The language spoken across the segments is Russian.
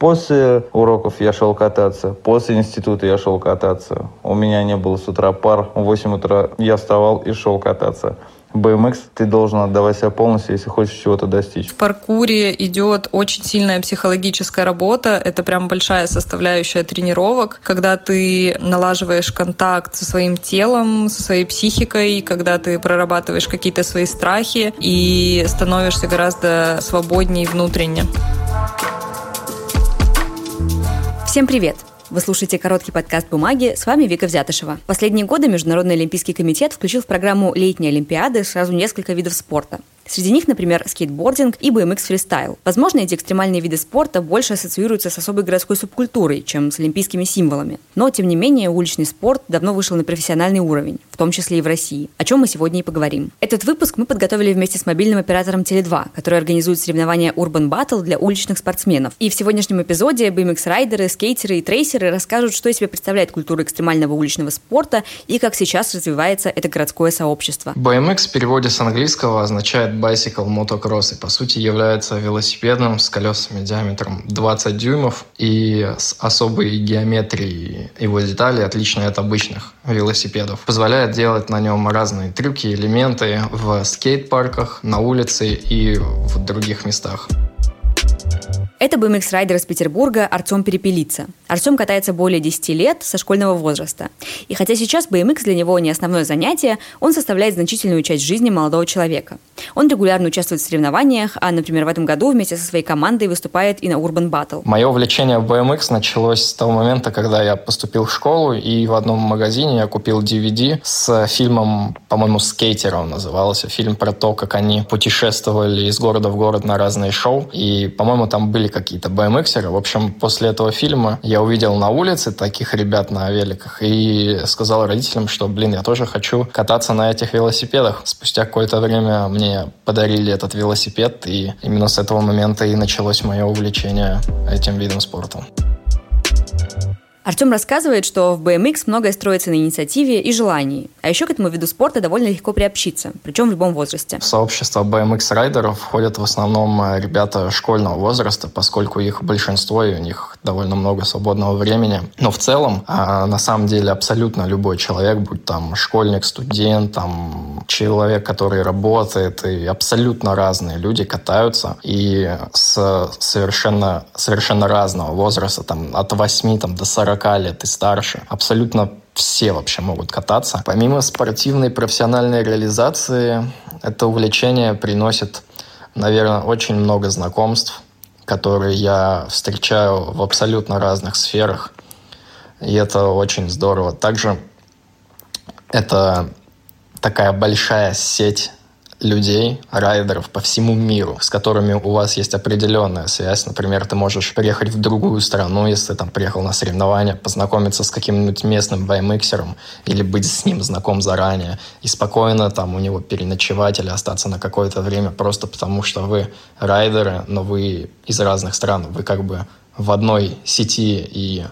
После уроков я шел кататься, после института я шел кататься. У меня не было с утра пар. В 8 утра я вставал и шел кататься. BMX ты должен отдавать себя полностью, если хочешь чего-то достичь. В паркуре идет очень сильная психологическая работа. Это прям большая составляющая тренировок, когда ты налаживаешь контакт со своим телом, со своей психикой, когда ты прорабатываешь какие-то свои страхи и становишься гораздо свободнее внутренне. Всем привет! Вы слушаете короткий подкаст «Бумаги». С вами Вика Взятышева. Последние годы Международный олимпийский комитет включил в программу летней олимпиады сразу несколько видов спорта. Среди них, например, скейтбординг и BMX фристайл. Возможно, эти экстремальные виды спорта больше ассоциируются с особой городской субкультурой, чем с олимпийскими символами. Но, тем не менее, уличный спорт давно вышел на профессиональный уровень, в том числе и в России, о чем мы сегодня и поговорим. Этот выпуск мы подготовили вместе с мобильным оператором Теле2, который организует соревнования Urban Battle для уличных спортсменов. И в сегодняшнем эпизоде BMX-райдеры, скейтеры и трейсеры расскажут, что из себя представляет культура экстремального уличного спорта и как сейчас развивается это городское сообщество. BMX в переводе с английского означает Bicycle Motocross и по сути является велосипедом с колесами диаметром 20 дюймов и с особой геометрией его деталей, отличной от обычных велосипедов. Позволяет делать на нем разные трюки, элементы в скейт-парках, на улице и в других местах. Это BMX-райдер из Петербурга Артем Перепелица. Артем катается более 10 лет со школьного возраста. И хотя сейчас BMX для него не основное занятие, он составляет значительную часть жизни молодого человека. Он регулярно участвует в соревнованиях, а, например, в этом году вместе со своей командой выступает и на Urban Battle. Мое увлечение в BMX началось с того момента, когда я поступил в школу, и в одном магазине я купил DVD с фильмом, по-моему, «Скейтер» он назывался. Фильм про то, как они путешествовали из города в город на разные шоу. И, по-моему, там были какие-то BMXеры. В общем, после этого фильма я увидел на улице таких ребят на великах и сказал родителям, что, блин, я тоже хочу кататься на этих велосипедах. Спустя какое-то время мне подарили этот велосипед, и именно с этого момента и началось мое увлечение этим видом спорта. Артем рассказывает, что в BMX многое строится на инициативе и желании. А еще к этому виду спорта довольно легко приобщиться, причем в любом возрасте. В сообщество BMX-райдеров входят в основном э, ребята школьного возраста, поскольку их большинство, и у них довольно много свободного времени. Но в целом, а, на самом деле, абсолютно любой человек, будь там школьник, студент, там человек, который работает, и абсолютно разные люди катаются, и с совершенно, совершенно разного возраста, там, от 8 там, до 40 40 лет и старше. Абсолютно все вообще могут кататься. Помимо спортивной профессиональной реализации, это увлечение приносит, наверное, очень много знакомств, которые я встречаю в абсолютно разных сферах. И это очень здорово. Также это такая большая сеть людей, райдеров по всему миру, с которыми у вас есть определенная связь. Например, ты можешь приехать в другую страну, если там приехал на соревнования, познакомиться с каким-нибудь местным баймиксером или быть с ним знаком заранее и спокойно там у него переночевать или остаться на какое-то время просто потому, что вы райдеры, но вы из разных стран, вы как бы в одной сети, и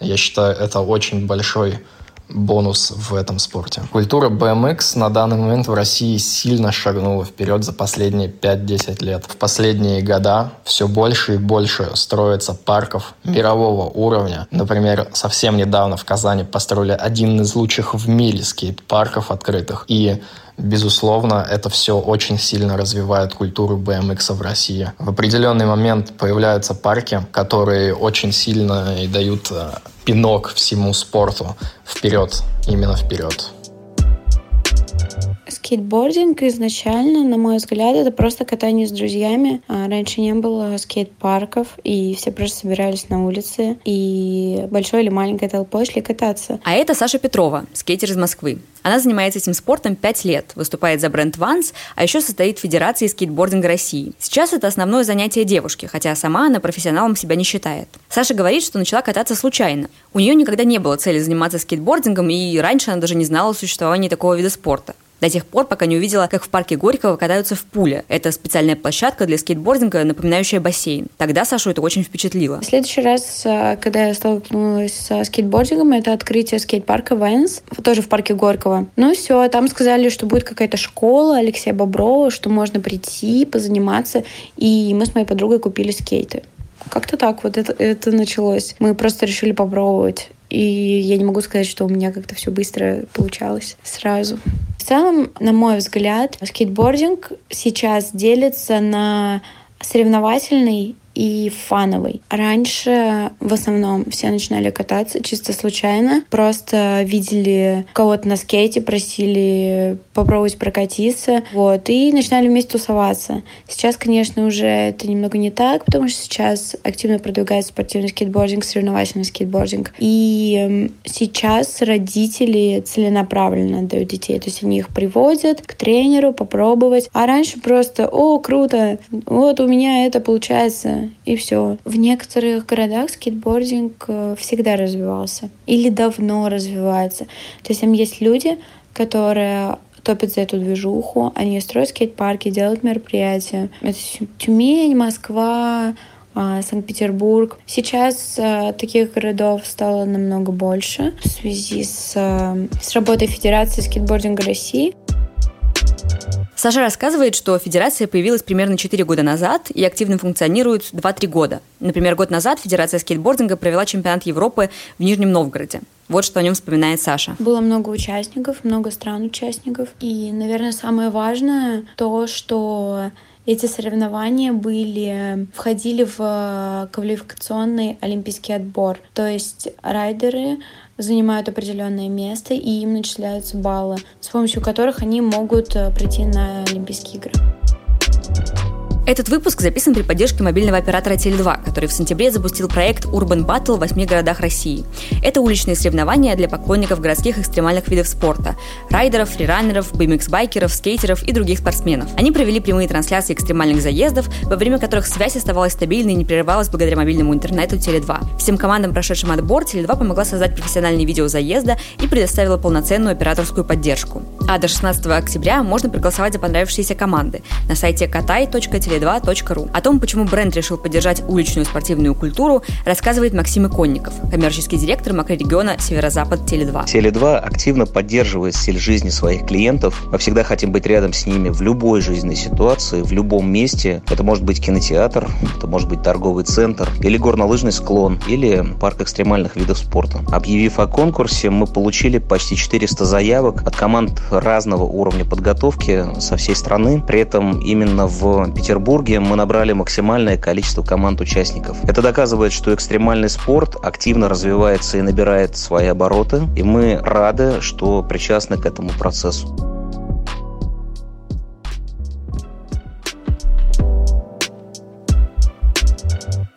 я считаю, это очень большой бонус в этом спорте. Культура BMX на данный момент в России сильно шагнула вперед за последние 5-10 лет. В последние года все больше и больше строится парков мирового уровня. Например, совсем недавно в Казани построили один из лучших в мире скейт-парков открытых. И Безусловно, это все очень сильно развивает культуру BMX в России. В определенный момент появляются парки, которые очень сильно и дают э, пинок всему спорту вперед, именно вперед. Скейтбординг изначально, на мой взгляд, это просто катание с друзьями. А раньше не было скейт-парков, и все просто собирались на улице, и большой или маленькой толпой шли кататься. А это Саша Петрова, скейтер из Москвы. Она занимается этим спортом 5 лет, выступает за бренд Vans, а еще состоит в Федерации скейтбординга России. Сейчас это основное занятие девушки, хотя сама она профессионалом себя не считает. Саша говорит, что начала кататься случайно. У нее никогда не было цели заниматься скейтбордингом, и раньше она даже не знала о существовании такого вида спорта до тех пор, пока не увидела, как в парке Горького катаются в пуле. Это специальная площадка для скейтбординга, напоминающая бассейн. Тогда Сашу это очень впечатлило. В следующий раз, э, когда я столкнулась со скейтбордингом, это открытие скейт-парка Вайнс, тоже в парке Горького. Ну все, там сказали, что будет какая-то школа Алексея Боброва, что можно прийти, позаниматься. И мы с моей подругой купили скейты Как-то так вот это, это началось. Мы просто решили попробовать. И я не могу сказать, что у меня как-то все быстро получалось сразу. В целом, на мой взгляд, скейтбординг сейчас делится на соревновательный и фановый. Раньше в основном все начинали кататься чисто случайно. Просто видели кого-то на скейте, просили попробовать прокатиться. Вот, и начинали вместе тусоваться. Сейчас, конечно, уже это немного не так, потому что сейчас активно продвигается спортивный скейтбординг, соревновательный скейтбординг. И сейчас родители целенаправленно отдают детей. То есть они их приводят к тренеру попробовать. А раньше просто, о, круто, вот у меня это получается и все. В некоторых городах скейтбординг э, всегда развивался или давно развивается. То есть там есть люди, которые топят за эту движуху, они строят скейт-парки, делают мероприятия. Это Тюмень, Москва, а, Санкт-Петербург. Сейчас э, таких городов стало намного больше в связи с, э, с работой Федерации скейтбординга России. Саша рассказывает, что федерация появилась примерно 4 года назад и активно функционирует 2-3 года. Например, год назад Федерация скейтбординга провела чемпионат Европы в Нижнем Новгороде. Вот что о нем вспоминает Саша. Было много участников, много стран-участников. И, наверное, самое важное то, что эти соревнования были, входили в квалификационный олимпийский отбор. То есть райдеры занимают определенное место, и им начисляются баллы, с помощью которых они могут э, прийти на Олимпийские игры. Этот выпуск записан при поддержке мобильного оператора Теле2, который в сентябре запустил проект Urban Battle в восьми городах России. Это уличные соревнования для поклонников городских экстремальных видов спорта – райдеров, фрираннеров, BMX-байкеров, скейтеров и других спортсменов. Они провели прямые трансляции экстремальных заездов, во время которых связь оставалась стабильной и не прерывалась благодаря мобильному интернету Теле2. Всем командам, прошедшим отбор, Теле2 помогла создать профессиональные видео заезда и предоставила полноценную операторскую поддержку. А до 16 октября можно проголосовать за понравившиеся команды на сайте katai.tele tele2.ru. О том, почему бренд решил поддержать уличную спортивную культуру, рассказывает Максим Иконников, коммерческий директор макрорегиона Северо-Запад Теле2. Теле2 активно поддерживает стиль жизни своих клиентов. Мы всегда хотим быть рядом с ними в любой жизненной ситуации, в любом месте. Это может быть кинотеатр, это может быть торговый центр, или горнолыжный склон, или парк экстремальных видов спорта. Объявив о конкурсе, мы получили почти 400 заявок от команд разного уровня подготовки со всей страны. При этом именно в Петербурге Петербурге мы набрали максимальное количество команд-участников. Это доказывает, что экстремальный спорт активно развивается и набирает свои обороты, и мы рады, что причастны к этому процессу.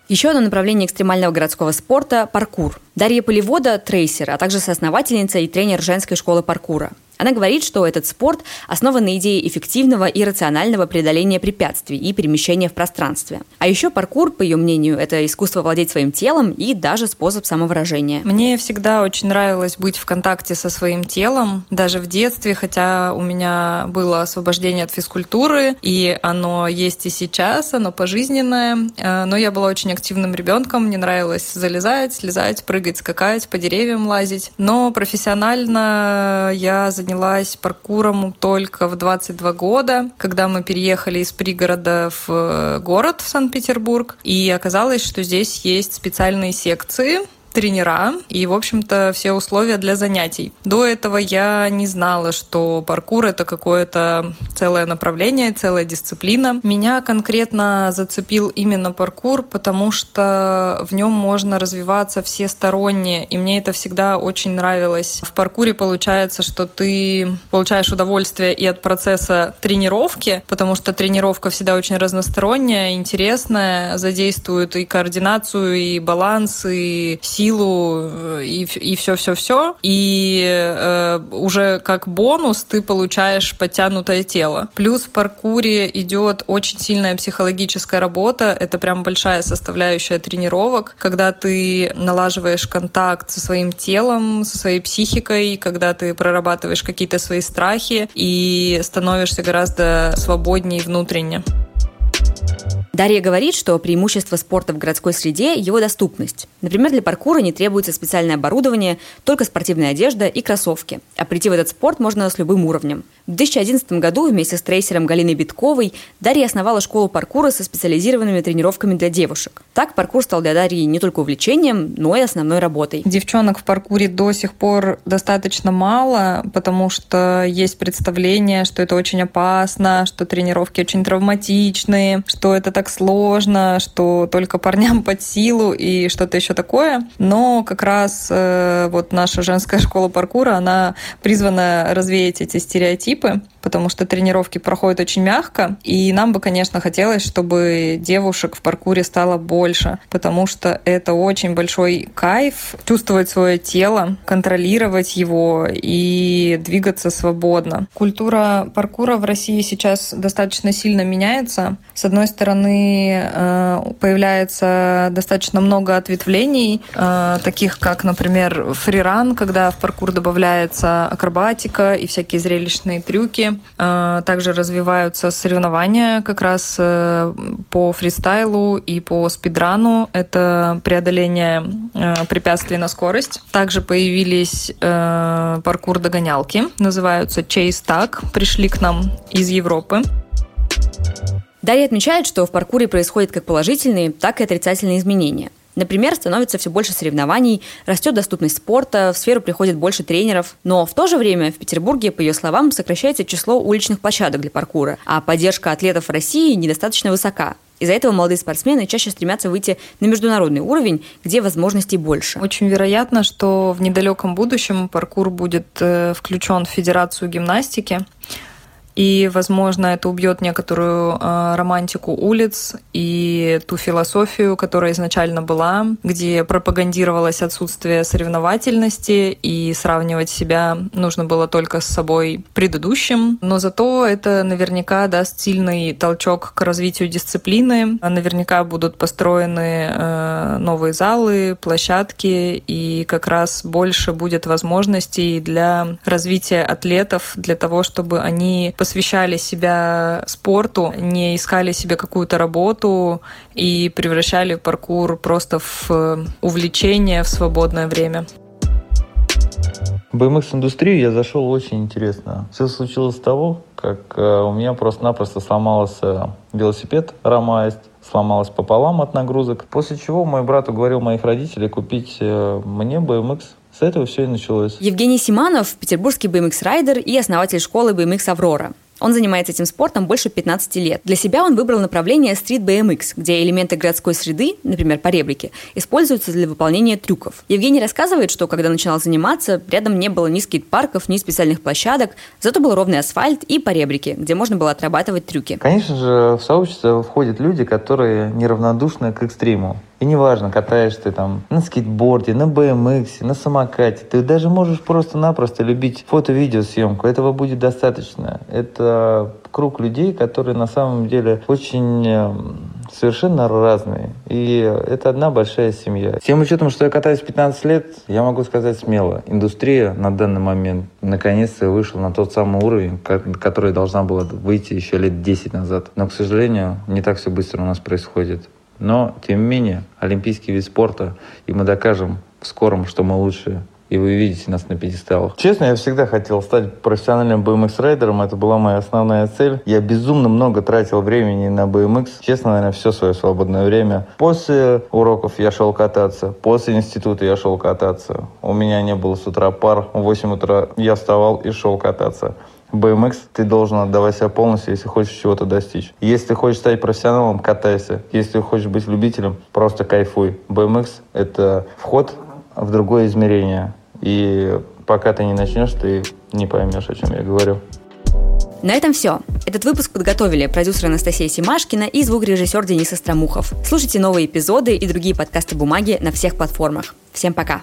Еще одно направление экстремального городского спорта – паркур. Дарья Полевода – трейсер, а также соосновательница и тренер женской школы паркура. Она говорит, что этот спорт основан на идее эффективного и рационального преодоления препятствий и перемещения в пространстве. А еще паркур, по ее мнению, это искусство владеть своим телом и даже способ самовыражения. Мне всегда очень нравилось быть в контакте со своим телом, даже в детстве, хотя у меня было освобождение от физкультуры, и оно есть и сейчас, оно пожизненное, э, но я была очень активным ребенком, мне нравилось залезать, слезать, прыгать, скакать, по деревьям лазить, но профессионально я занималась занялась паркуром только в 22 года, когда мы переехали из пригорода в э, город, в Санкт-Петербург. И оказалось, что здесь есть специальные секции, тренера и, в общем-то, все условия для занятий. До этого я не знала, что паркур — это какое-то целое направление, целая дисциплина. Меня конкретно зацепил именно паркур, потому что в нем можно развиваться всесторонне, и мне это всегда очень нравилось. В паркуре получается, что ты получаешь удовольствие и от процесса тренировки, потому что тренировка всегда очень разносторонняя, интересная, задействует и координацию, и баланс, и силу, силу э, и, и все-все-все. И э, уже как бонус ты получаешь подтянутое тело. Плюс в паркуре идет очень сильная психологическая работа. Это прям большая составляющая тренировок, когда ты налаживаешь контакт со своим телом, со своей психикой, когда ты прорабатываешь какие-то свои страхи и становишься гораздо свободнее внутренне. Дарья говорит, что преимущество спорта в городской среде – его доступность. Например, для паркура не требуется специальное оборудование, только спортивная одежда и кроссовки. А прийти в этот спорт можно с любым уровнем. В 2011 году вместе с трейсером Галиной Битковой Дарья основала школу паркура со специализированными тренировками для девушек. Так паркур стал для Дарьи не только увлечением, но и основной работой. Девчонок в паркуре до сих пор достаточно мало, потому что есть представление, что это очень опасно, что тренировки очень травматичные, что это так сложно, что только парням под силу и что-то еще такое. Но как раз э, вот наша женская школа паркура, она призвана развеять эти стереотипы типы, потому что тренировки проходят очень мягко, и нам бы, конечно, хотелось, чтобы девушек в паркуре стало больше, потому что это очень большой кайф чувствовать свое тело, контролировать его и двигаться свободно. Культура паркура в России сейчас достаточно сильно меняется. С одной стороны, э, появляется достаточно много ответвлений, э, таких как, например, фриран, когда в паркур добавляется акробатика и всякие зрелищные трюки. Э, также развиваются соревнования как раз э, по фристайлу и по спидрану. Это преодоление э, препятствий на скорость. Также появились паркур-догонялки, называются Chase Tag, пришли к нам из Европы. Дарья отмечает, что в паркуре происходят как положительные, так и отрицательные изменения. Например, становится все больше соревнований, растет доступность спорта, в сферу приходит больше тренеров. Но в то же время в Петербурге, по ее словам, сокращается число уличных площадок для паркура, а поддержка атлетов в России недостаточно высока. Из-за этого молодые спортсмены чаще стремятся выйти на международный уровень, где возможностей больше. Очень вероятно, что в недалеком будущем паркур будет э, включен в Федерацию гимнастики и, возможно, это убьет некоторую э, романтику улиц и ту философию, которая изначально была, где пропагандировалось отсутствие соревновательности, и сравнивать себя нужно было только с собой предыдущим. Но зато это наверняка даст сильный толчок к развитию дисциплины. Наверняка будут построены э, новые залы, площадки, и как раз больше будет возможностей для развития атлетов, для того, чтобы они посвящали себя спорту, не искали себе какую-то работу и превращали паркур просто в э, увлечение в свободное время. В BMX-индустрию я зашел очень интересно. Все случилось с того, как э, у меня просто-напросто сломался велосипед Ромаест, сломалась пополам от нагрузок. После чего мой брат уговорил моих родителей купить э, мне BMX с этого все и началось. Евгений Симанов – петербургский BMX-райдер и основатель школы BMX «Аврора». Он занимается этим спортом больше 15 лет. Для себя он выбрал направление Street BMX, где элементы городской среды, например, поребрики, используются для выполнения трюков. Евгений рассказывает, что когда начинал заниматься, рядом не было ни скейт-парков, ни специальных площадок, зато был ровный асфальт и поребрики, где можно было отрабатывать трюки. Конечно же, в сообщество входят люди, которые неравнодушны к экстриму. И неважно, катаешься ты там на скейтборде, на BMX, на самокате. Ты даже можешь просто-напросто любить фото-видеосъемку. Этого будет достаточно. Это круг людей, которые на самом деле очень эм, совершенно разные. И это одна большая семья. Тем учетом, что я катаюсь 15 лет, я могу сказать смело, индустрия на данный момент наконец-то вышла на тот самый уровень, который должна была выйти еще лет 10 назад. Но, к сожалению, не так все быстро у нас происходит. Но, тем не менее, олимпийский вид спорта, и мы докажем в скором, что мы лучшие и вы видите нас на пьедесталах. Честно, я всегда хотел стать профессиональным BMX-райдером, это была моя основная цель. Я безумно много тратил времени на BMX, честно, наверное, все свое свободное время. После уроков я шел кататься, после института я шел кататься. У меня не было с утра пар, в 8 утра я вставал и шел кататься. BMX ты должен отдавать себя полностью, если хочешь чего-то достичь. Если хочешь стать профессионалом, катайся. Если хочешь быть любителем, просто кайфуй. BMX — это вход в другое измерение. И пока ты не начнешь, ты не поймешь, о чем я говорю. На этом все. Этот выпуск подготовили продюсер Анастасия Симашкина и звукорежиссер Денис Остромухов. Слушайте новые эпизоды и другие подкасты «Бумаги» на всех платформах. Всем пока!